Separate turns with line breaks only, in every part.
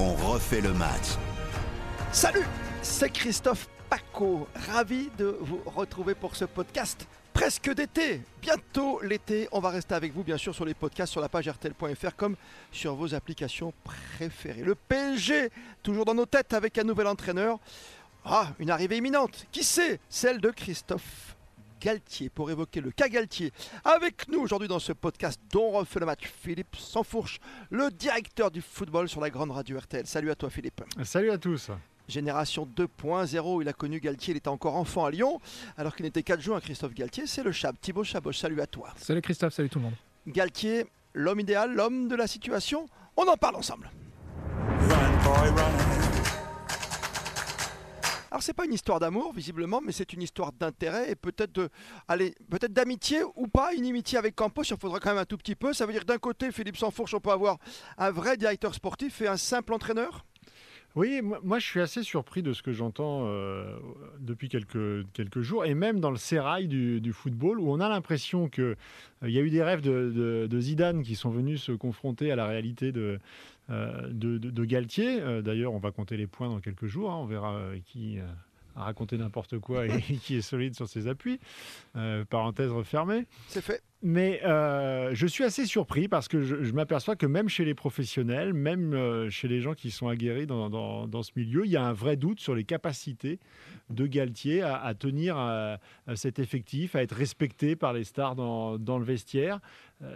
on refait le match.
Salut, c'est Christophe Paco, ravi de vous retrouver pour ce podcast presque d'été. Bientôt l'été, on va rester avec vous bien sûr sur les podcasts sur la page rtl.fr comme sur vos applications préférées. Le PSG, toujours dans nos têtes avec un nouvel entraîneur. Ah, une arrivée imminente. Qui sait Celle de Christophe Galtier pour évoquer le cas Galtier. Avec nous aujourd'hui dans ce podcast dont on refait le match, Philippe Sansfourche, le directeur du football sur la grande radio RTL. Salut à toi Philippe.
Salut à tous.
Génération 2.0, il a connu Galtier, il était encore enfant à Lyon, alors qu'il n'était qu'à à Christophe Galtier, c'est le Chab, Thibaut Chaboch, salut à toi.
Salut Christophe, salut tout le monde.
Galtier, l'homme idéal, l'homme de la situation, on en parle ensemble. Alors c'est pas une histoire d'amour visiblement, mais c'est une histoire d'intérêt et peut-être de, d'amitié ou pas, une amitié avec Campos. Il faudra quand même un tout petit peu. Ça veut dire d'un côté, Philippe Sansfourche, on peut avoir un vrai directeur sportif et un simple entraîneur?
Oui, moi je suis assez surpris de ce que j'entends euh, depuis quelques, jours, et même dans le sérail du, football, où on a l'impression qu'il euh, y a eu des rêves de, Zidane qui sont venus se confronter à la réalité de, euh, de, Galtier. D'ailleurs, on va compter les points dans quelques jours, hein, on verra qui a raconté n'importe quoi et qui est solide sur ses appuis. parenthèse refermée.
C'est fait.
Mais euh, je suis assez surpris parce que je, m'aperçois que même chez les professionnels, même euh, chez les gens qui sont aguerris dans, ce milieu, il y a un vrai doute sur les capacités de Galtier à, tenir euh, cet effectif, à être respecté par les stars dans, le vestiaire.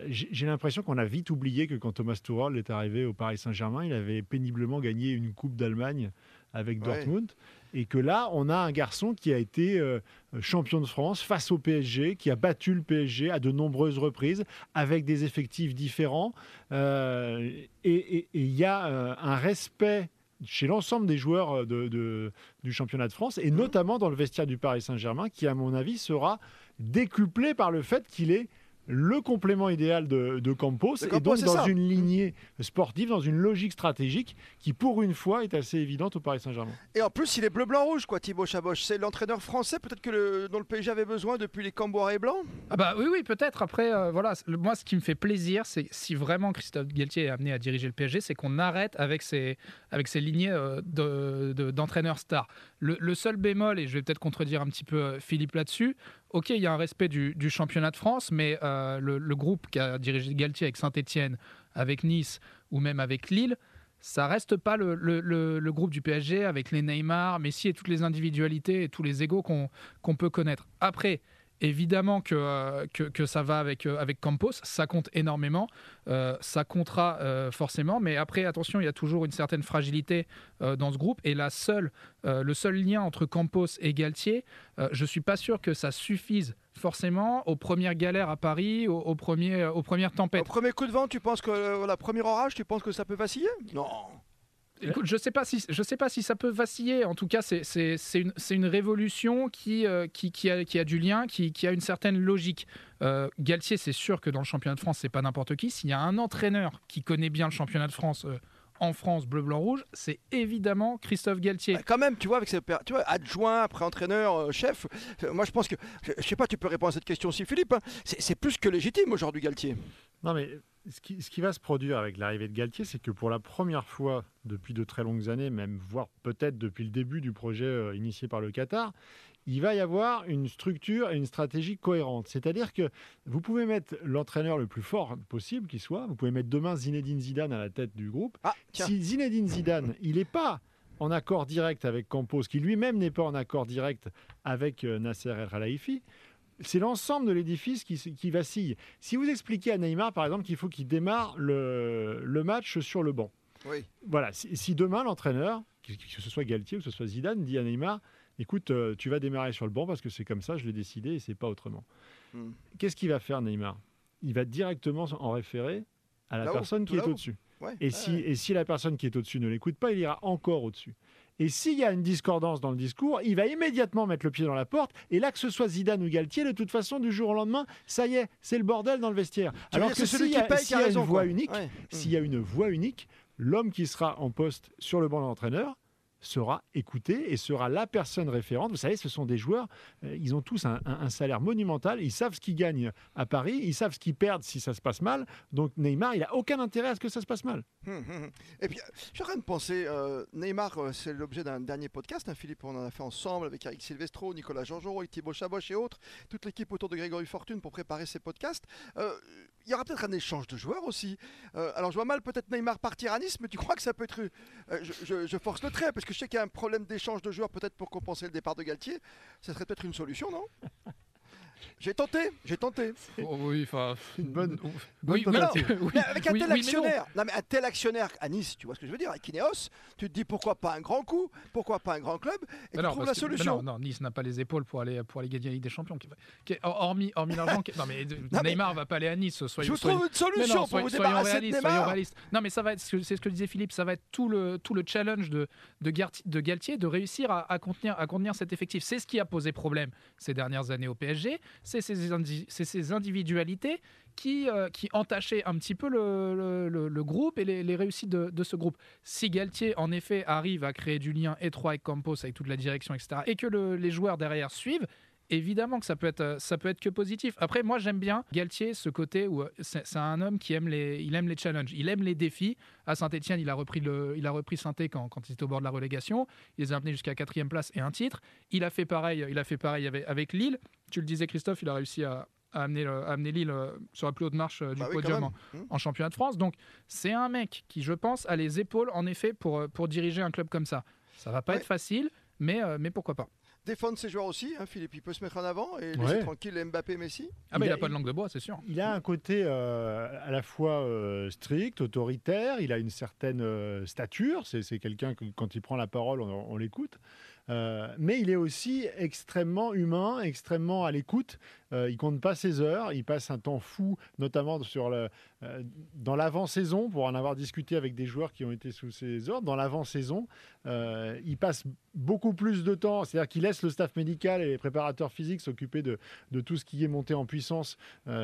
J'ai l'impression qu'on a vite oublié que quand Thomas Tuchel est arrivé au Paris Saint-Germain, il avait péniblement gagné une Coupe d'Allemagne avec Dortmund. Et que là, on a un garçon qui a été euh, champion de France face au PSG, qui a battu le PSG à de nombreuses reprises, avec des effectifs différents. Euh, et il y a euh, un respect chez l'ensemble des joueurs de, du championnat de France, et mmh. notamment dans le vestiaire du Paris Saint-Germain, qui, à mon avis, sera décuplé par le fait qu'il est le complément idéal de, Campos, et donc dans une lignée sportive, dans une logique stratégique qui, pour une fois, est assez évidente au Paris Saint-Germain.
Et en plus, il est bleu-blanc-rouge, quoi, Thibaut Chaboch. C'est l'entraîneur français, peut-être que le, dont le PSG avait besoin depuis les Camboires et Blancs?
Ah bah oui, oui, peut-être. Après, euh, voilà, moi, ce qui me fait plaisir, c'est si vraiment Christophe Galtier est amené à diriger le PSG, c'est qu'on arrête avec ces, avec ces lignées euh, d'entraîneurs stars. Le, seul bémol, et je vais peut-être contredire un petit peu euh, Philippe là-dessus, ok, il y a un respect du, championnat de France, mais euh, le, groupe qui a dirigé Galtier avec Saint-Etienne, avec Nice ou même avec Lille, ça reste pas le, groupe du PSG avec les Neymar, Messi et toutes les individualités et tous les égaux qu'on peut connaître. Après, Évidemment que, euh, que, ça va avec, euh, avec Campos, ça compte énormément, euh, ça comptera forcément, mais après, attention, il y a toujours une certaine fragilité dans ce groupe, et la seule, le seul lien entre Campos et Galtier, je ne suis pas sûr que ça suffise forcément aux premières galères à Paris, aux, premiers, aux premières tempêtes. Au
premier coup de vent, tu penses que la première orage, tu penses que ça peut vaciller? Non
Écoute, je sais pas si je sais pas si ça peut vaciller. En tout cas, c'est une, une, révolution qui, euh, qui, qui, a, qui, a, du lien, qui, qui, a une certaine logique. Euh, Galtier, c'est sûr que dans le championnat de France, c'est pas n'importe qui. S'il y a un entraîneur qui connaît bien le championnat de France. Euh, en France, bleu, blanc, rouge, c'est évidemment Christophe Galtier.
Bah, quand même, tu vois, avec ses tu vois, adjoint, après entraîneur, chef, moi je pense que, je, sais pas, tu peux répondre à cette question aussi, Philippe, hein. c'est plus que légitime aujourd'hui, Galtier.
Non, mais ce qui, ce qui, va se produire avec l'arrivée de Galtier, c'est que pour la première fois depuis de très longues années, même voire peut-être depuis le début du projet euh, initié par le Qatar, il va y avoir une structure et une stratégie cohérente. C'est-à-dire que vous pouvez mettre l'entraîneur le plus fort possible qui soit, vous pouvez mettre demain Zinedine Zidane à la tête du groupe. Ah, si Zinedine Zidane, il n'est pas en accord direct avec Campos, qui lui-même n'est pas en accord direct avec euh, Nasser El Khelaifi, c'est l'ensemble de l'édifice qui, vacille. Si vous expliquez à Neymar, par exemple, qu'il faut qu'il démarre le, match sur le banc. Oui. Voilà, si, demain l'entraîneur, que ce soit Galtier ou que ce soit Zidane, dit à Neymar, écoute, euh, tu vas démarrer sur le banc parce que c'est comme ça, je l'ai décidé et c'est pas autrement. Hmm. Qu'est-ce qu'il va faire Neymar? Il va directement en référer à la personne qui est au-dessus. et, si, et si la personne qui est au-dessus ne l'écoute pas, il ira encore au-dessus. Et s'il y a une discordance dans le discours, il va immédiatement mettre le pied dans la porte. Et là, que ce soit Zidane ou Galtier, de toute façon, du jour au lendemain, ça y est, c'est le bordel dans le vestiaire. Alors que s'il y, a, une voix unique, s'il y a une voix unique, l'homme qui sera en poste sur le banc d'entraîneur sera écouté et sera la personne référente. Vous savez, ce sont des joueurs, euh, ils ont tous un, salaire monumental, ils savent ce qu'ils gagnent à Paris, ils savent ce qu'ils perdent si ça se passe mal. Donc Neymar, il n'a aucun intérêt à ce que ça se passe mal.
Hum, hum, hum. Et puis, je suis en train de penser, euh, Neymar, euh, c'est l'objet d'un dernier podcast, hein, Philippe, on en a fait ensemble avec Eric Silvestro, Nicolas Georgerot, Thibaut Chaboch et autres, toute l'équipe autour de Grégory Fortune pour préparer ces podcasts. Il y aura peut-être un échange de joueurs aussi. alors, je vois mal peut-être Neymar partir à Nice, mais tu crois que ça peut être. Je, je, force le trait, parce que je sais qu'il y a un problème d'échange de joueurs peut-être pour compenser le départ de Galtier. Ça serait peut-être une solution, non? J'ai tenté, j'ai tenté.
Oh, oui, enfin,
une bonne.
oui, mais, avec un tel actionnaire, non. mais un tel actionnaire à Nice, tu vois ce que je veux dire, avec Ineos, tu te dis pourquoi pas un grand coup, pourquoi pas un grand club, et tu trouves la solution.
non, non, Nice n'a pas les épaules pour aller pour aller gagner la Ligue des Champions. hormis hormis l'argent, non mais Neymar ne va pas aller à Nice.
Soyons, je trouve une solution pour vous débarrasser de Neymar. Soyons réalistes.
Non, mais ça va être, c'est ce que disait Philippe, ça va être tout le tout le challenge de de, de Galtier de réussir à, à contenir à contenir cet effectif. C'est ce qui a posé problème ces dernières années au PSG. C'est ces ces individualités qui, euh, qui entachaient un petit peu le, le, groupe et les, réussites de, de, ce groupe. Si Galtier, en effet, arrive à créer du lien étroit avec Campos, avec toute la direction, etc., et que les joueurs derrière suivent, évidemment que ça peut être euh, ça peut être que positif. Après moi j'aime bien Galtier ce côté où euh, c'est un homme qui aime les il aime les challenges, il aime les défis. À Saint-Étienne, il a repris le il a repris saint quand, quand il était au bord de la relégation, il les a amenés jusqu'à quatrième place et un titre. Il a fait pareil, il a fait pareil avec, avec Lille. Tu le disais Christophe, il a réussi à à amener, amener Lille euh, sur la plus haute marche du bah podium mmh. en, championnat de France. Donc c'est un mec qui, je pense, a les épaules en effet pour, pour diriger un club comme ça. Ça va pas être facile, mais, mais pourquoi pas
défendre ses joueurs aussi. Hein, Philippe, il peut se mettre en avant et laisser tranquille Mbappé, Messi.
Ah, mais il n'a pas de langue de bois, c'est sûr.
Il a un côté à la fois strict, autoritaire, il a une certaine stature. C'est quelqu'un que, quand il prend la parole, on l'écoute. Euh, mais il est aussi extrêmement humain, extrêmement à l'écoute. Euh, il compte pas ses heures, il passe un temps fou, notamment euh, dans l'avant-saison, pour en avoir discuté avec des joueurs qui ont été sous ses ordres. Dans l'avant-saison, il passe beaucoup plus de temps, c'est-à-dire qu'il laisse le staff médical et les préparateurs physiques s'occuper de, tout ce qui est monté en puissance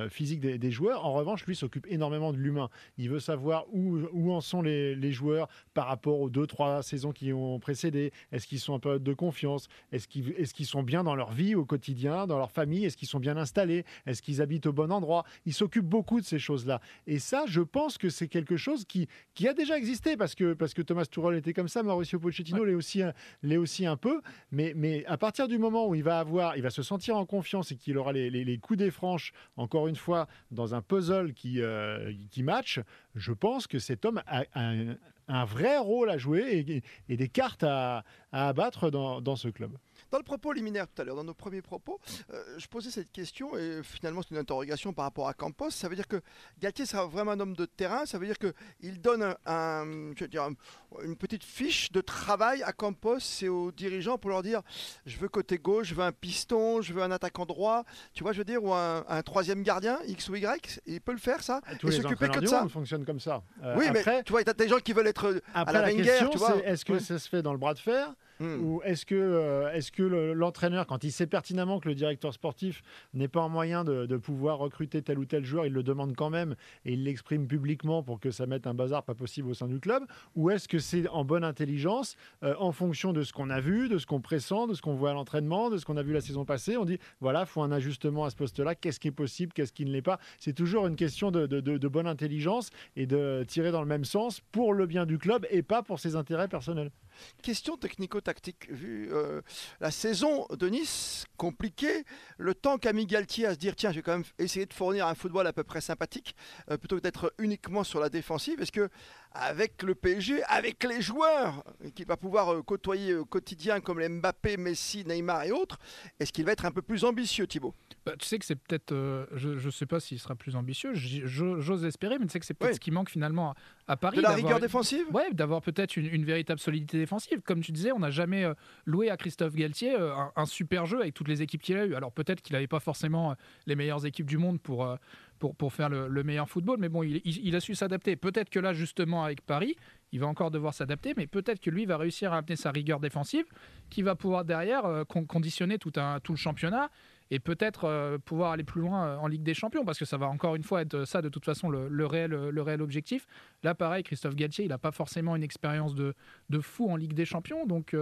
physique des, joueurs. En revanche, lui s'occupe énormément de l'humain. Il veut savoir où, en sont les, les, joueurs par rapport aux deux, trois saisons qui ont précédé. Est-ce qu'ils sont en période de confiance? Est-ce qu'ils sont bien dans leur vie au quotidien, dans leur famille? Est-ce qu'ils sont bien installés Est-ce qu'ils habitent au bon endroit? Il s'occupe beaucoup de ces choses-là. Et ça, je pense que c'est quelque chose qui, qui a déjà existé parce que, parce que Thomas Tuchel était comme ça, Mauricio Pochettino l'est aussi, l'est aussi un peu. Mais, mais à partir du moment où il va avoir, il va se sentir en confiance et qu'il aura les, les, coups des franches, encore une fois, dans un puzzle qui, euh, qui match, je pense que cet homme a, un, un vrai rôle à jouer et, des cartes à, abattre dans, ce club.
Dans le propos liminaire tout à l'heure, dans nos premiers propos, euh, je posais cette question et finalement c'est une interrogation par rapport à Campos. Ça veut dire que Galtier sera vraiment un homme de terrain. Ça veut dire qu'il donne un, je veux dire, une petite fiche de travail à Campos et aux dirigeants pour leur dire je veux côté gauche, je veux un piston, je veux un attaquant droit. Tu vois, je veux dire, ou un, troisième gardien, X ou Y. Il peut le faire ça
Tous et s'occuper que de ça. fonctionne comme ça.
Euh, oui, mais tu vois, il y a des gens qui veulent être
à
la,
question, c'est est-ce que ça se fait dans le bras de fer Hmm. Ou est-ce que, euh, est que l'entraîneur, quand il sait pertinemment que le directeur sportif n'est pas en moyen de, pouvoir recruter tel ou tel joueur, il le demande quand même et il l'exprime publiquement pour que ça mette un bazar pas possible au sein du club Ou est-ce que c'est en bonne intelligence, euh, en fonction de ce qu'on a vu, de ce qu'on pressent, de ce qu'on voit à l'entraînement, de ce qu'on a vu la saison passée On dit voilà, il faut un ajustement à ce poste-là. Qu'est-ce qui est possible Qu'est-ce qui ne l'est pas? C'est toujours une question de, de bonne intelligence et de tirer dans le même sens pour le bien du club et pas pour ses intérêts personnels.
Question Vu euh, la saison de Nice compliquée, le temps qu'a mis Galtier à se dire tiens, je vais quand même essayer de fournir un football à peu près sympathique, euh, plutôt que d'être uniquement sur la défensive. Est-ce que avec le PSG, avec les joueurs qu'il va pouvoir euh, côtoyer au quotidien comme les Mbappé, Messi, Neymar et autres, est-ce qu'il va être un peu plus ambitieux, Thibaut?
Bah, Tu sais que c'est peut-être, je ne sais pas s'il sera plus ambitieux, j'ose espérer, mais tu sais que c'est peut-être ce qui manque finalement à, Paris.
De la rigueur défensive?
Oui, d'avoir peut-être une, une, véritable solidité défensive. Comme tu disais, on n'a jamais euh, loué à Christophe Galtier euh, un, super jeu avec toutes les équipes qu'il a eues. Alors peut-être qu'il n'avait pas forcément les meilleures équipes du monde pour pour, pour faire le, meilleur football. Mais bon, il, a su s'adapter. Peut-être que là, justement, avec Paris, il va encore devoir s'adapter, mais peut-être que lui va réussir à amener sa rigueur défensive, qui va pouvoir derrière euh, conditionner tout, un, tout le championnat et peut-être euh, pouvoir aller plus loin euh, en Ligue des Champions, parce que ça va encore une fois être ça de toute façon le, réel, le réel objectif. Là, pareil, Christophe Galtier, il n'a pas forcément une expérience de, de fou en Ligue des Champions, donc.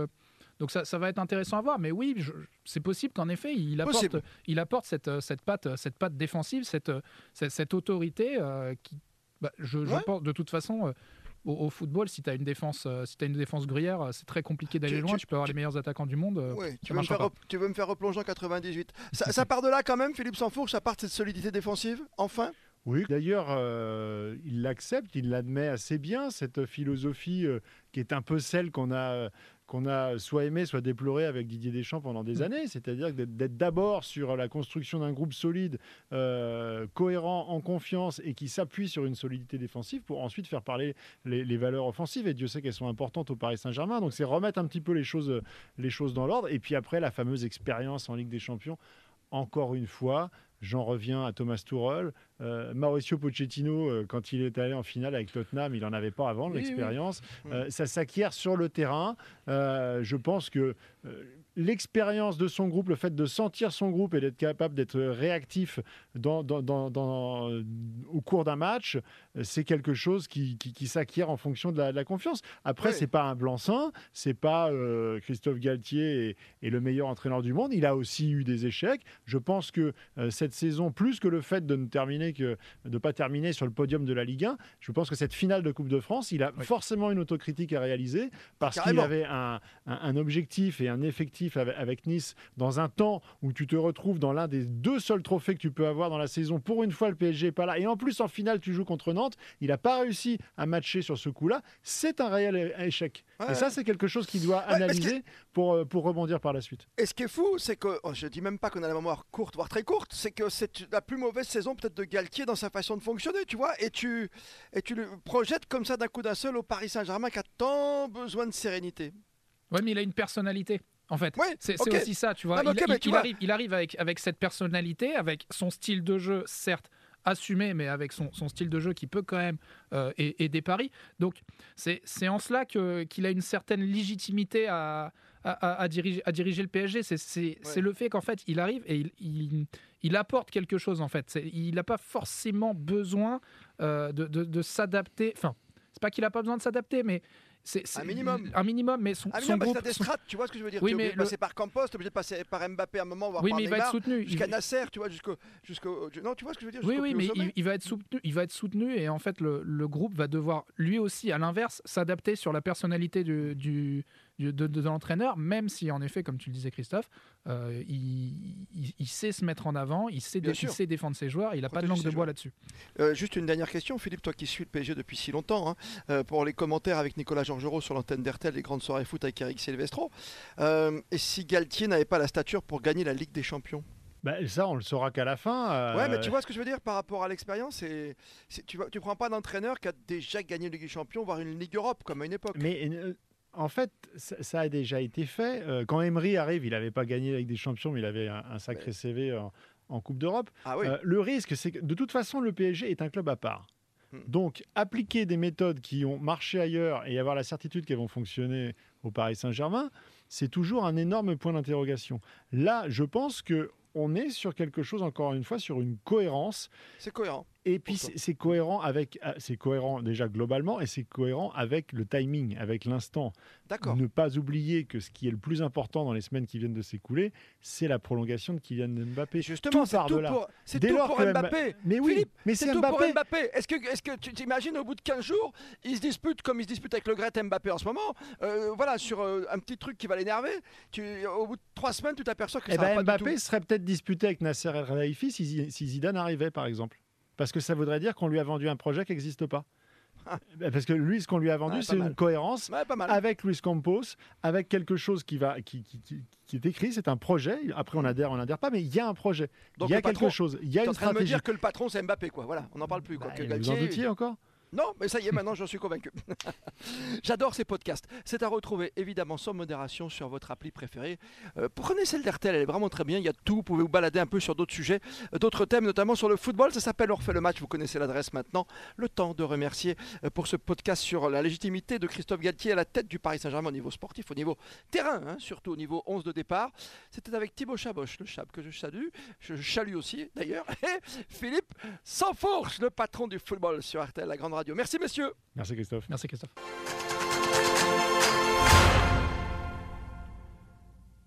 Donc ça, ça va être intéressant à voir, mais oui, c'est possible qu'en effet il apporte,
Possible.
il apporte cette, euh, cette patte, cette patte défensive, cette, euh, cette, cette autorité euh, qui, bah, je, je
Ouais.
pense de toute façon, euh, au, au football, si tu as une défense, euh, si as une défense gruyère, euh, c'est très compliqué d'aller loin.
tu-
Tu, peux avoir
tu-
les meilleurs attaquants du monde. euh,
Ouais, tu, veux me faire
pas.
rep- tu veux me faire replonger en 98. Ça, ça part de là quand même, Philippe Sansfourche, ça part de cette solidité défensive, enfin?
Oui, d'ailleurs, euh, il l'accepte, il l'admet assez bien, cette philosophie euh, qui est un peu celle qu'on a, qu'on a soit aimée, soit déplorée avec Didier Deschamps pendant des
Mm.
années. C'est-à-dire d'être- d'être d'abord sur la construction d'un groupe solide, euh, cohérent, en confiance et qui s'appuie sur une solidité défensive pour ensuite faire parler les, les valeurs offensives. Et Dieu sait qu'elles sont importantes au Paris Saint-Germain. Donc c'est remettre un petit peu les choses, les choses dans l'ordre. Et puis après, la fameuse expérience en Ligue des Champions. Encore une fois, j'en reviens à Thomas Tuchel. Euh, Mauricio Pochettino, euh, quand il est allé en finale avec Tottenham, il n'en avait pas avant de
Oui, oui.
l'expérience.
Mm.
Euh, ça s'acquiert sur le terrain. Je pense que l'expérience de son groupe, le fait de sentir son groupe et d'être capable d'être réactif dans, dans- dans- dans- au cours d'un match, c'est quelque chose qui, qui- qui s'acquiert en fonction de la, de la confiance. Après,
Oui.
c'est pas un blanc-seing, c'est pas Christophe Galtier est, est le meilleur entraîneur du monde. Il a aussi eu des échecs. Je pense que euh, cette saison, plus que le fait de ne terminer que de pas terminer sur le podium de la Ligue 1, je pense que cette finale de Coupe de France, il a
Oui.
forcément une autocritique à réaliser parce qu'il avait un, un- un objectif et un effectif avec, avec Nice dans un temps où tu te retrouves dans l'un des deux seuls trophées que tu peux avoir dans la saison. Pour une fois, le PSG est pas là et en plus en finale, tu joues contre Nantes. Il n'a pas réussi à matcher sur ce coup-là. C'est un réel échec.
Ouais.
Et ça, c'est quelque chose qu'il doit
Ouais,
analyser pour, euh, pour rebondir par la suite.
Et ce qui est fou, c'est que, oh, je dis même pas qu'on a la mémoire courte, voire très courte, c'est que c'est la plus mauvaise saison peut-être de Galtier dans sa façon de fonctionner, tu vois, et tu, et tu le projettes comme ça d'un coup d'un seul au Paris Saint-Germain qui a tant besoin de sérénité.
Ouais, mais il a une personnalité. En fait,
Ouais,
c'est aussi ça, tu vois.
Non,
il,
ok, mais
il-
tu
il
vois-
arrive, il arrive avec, avec cette personnalité, avec son style de jeu, certes assumé, mais avec son, son style de jeu qui peut quand même euh, aider Paris. Donc, c'est c'est en cela que- qu'il a une certaine légitimité à, à, à- à diriger, à diriger le PSG. C'est le fait qu'en fait, il arrive et il, il, il apporte quelque chose, en fait. Il n'a pas forcément besoin euh, de, de- de s'adapter. Enfin, c'est pas qu'il n'a pas besoin de s'adapter, mais c'est
Un minimum.
Un minimum, mais son,
Ah,
son groupe. son-
tu vois ce que je veux dire
Oui,
Tu es de passer par Campos, tu es obligé de passer par Mbappé à un moment, voire
Oui, mais il va être soutenu. Il-
jusqu'à Nasser, tu vois, jusqu'au... jusqu'au non, tu vois ce que je veux dire
Oui, oui, mais il, il va être soutenu, il va être soutenu et en fait le, le groupe va devoir lui aussi, à l'inverse, s'adapter sur la personnalité du, du- de, de l'entraîneur, même si en effet, comme tu le disais Christophe, euh, il, il- il sait se mettre en avant, il sait,
Bien
dé-
sûr.
il sait défendre ses joueurs, il n'a pas de langue de bois là-dessus.
Euh, juste une dernière question, Philippe, toi qui suis le PSG depuis si longtemps, hein, euh, pour les commentaires avec Nicolas Georgerot sur l'antenne d'RTL, les grandes soirées foot avec Eric Silvestro. Euh, et si Galtier n'avait pas la stature pour gagner la Ligue des Champions?
Bah, ça, on le saura qu'à la fin. euh,
Ouais, mais tu vois ce que je veux dire par rapport à l'expérience Tu ne prends pas d'entraîneur qui a déjà gagné la Ligue des Champions, voire une Ligue Europe, comme à une époque.
Mais euh, en fait, ça, a déjà été fait. Euh, quand Emery arrive, il n'avait pas gagné avec des champions, mais il avait un, un sacré CV en, en Coupe d'Europe.
Ah oui,
Euh, le risque, c'est que de toute façon, le PSG est un club à part.
Hmm.
Donc, appliquer des méthodes qui ont marché ailleurs et avoir la certitude qu'elles vont fonctionner au Paris Saint-Germain, c'est toujours un énorme point d'interrogation. Là, je pense que on est sur quelque chose, encore une fois, sur une cohérence
c'est cohérent.
Et puis c'est cohérent avec, ah, c'est cohérent déjà globalement et c'est cohérent avec le timing, avec l'instant.
D'accord.
Ne pas oublier que ce qui est le plus important dans les semaines qui viennent de s'écouler, c'est la prolongation de Kylian Mbappé.
Justement, c'est tout, pour, c'est tout pour Mbappé.
Mais oui,
Philippe,
mais
C'est tout pour
Mbappé.
Mbappé. Est-ce que, est que tu t'imagines au bout de 15 jours, il se dispute comme il se dispute avec le Gret Mbappé en ce moment euh, Voilà, sur euh, un petit truc qui va l'énerver. Tu, au bout de 3 semaines, tu t'aperçois que
Eh
ça va
ben,
pas
Mbappé
du tout.
serait peut-être disputé avec Nasser El Khelaifi si Zidane arrivait, par exemple. Parce que ça voudrait dire qu'on lui a vendu un projet qui n'existe pas. Parce que lui, ce qu'on lui a vendu,
Ouais,
c'est une cohérence
Ouais,
avec Luis Campos, avec quelque chose qui, va, qui, qui- qui- qui est écrit, c'est un projet. Après, on adhère, on n'adhère pas, mais il y a un projet.
Donc
il y a quelque
patron-
chose, il y a une
en train de me dire que le patron, c'est Mbappé, quoi. Voilà, on n'en parle plus. Quoi.
Bah,
Que
vous en doutiez encore
Non, mais ça y est, maintenant j'en suis convaincu. J'adore ces podcasts. C'est à retrouver évidemment sans modération sur votre appli préférée. Euh, prenez celle d'RTL, elle est vraiment très bien. Il y a tout. Vous pouvez vous balader un peu sur d'autres sujets, euh, d'autres thèmes, notamment sur le football. Ça s'appelle On le match. Vous connaissez l'adresse maintenant. Le temps de remercier euh, pour ce podcast sur la légitimité de Christophe Galtier à la tête du Paris Saint-Germain au niveau sportif, au niveau terrain, hein, surtout au niveau 11 de départ. C'était avec Thibaut Chaboche, le chab que je salue. Je salue aussi d'ailleurs. Et Philippe Sansfourche, le patron du football sur RTL, la grande radio. Merci messieurs.
Merci Christophe.
Merci Christophe.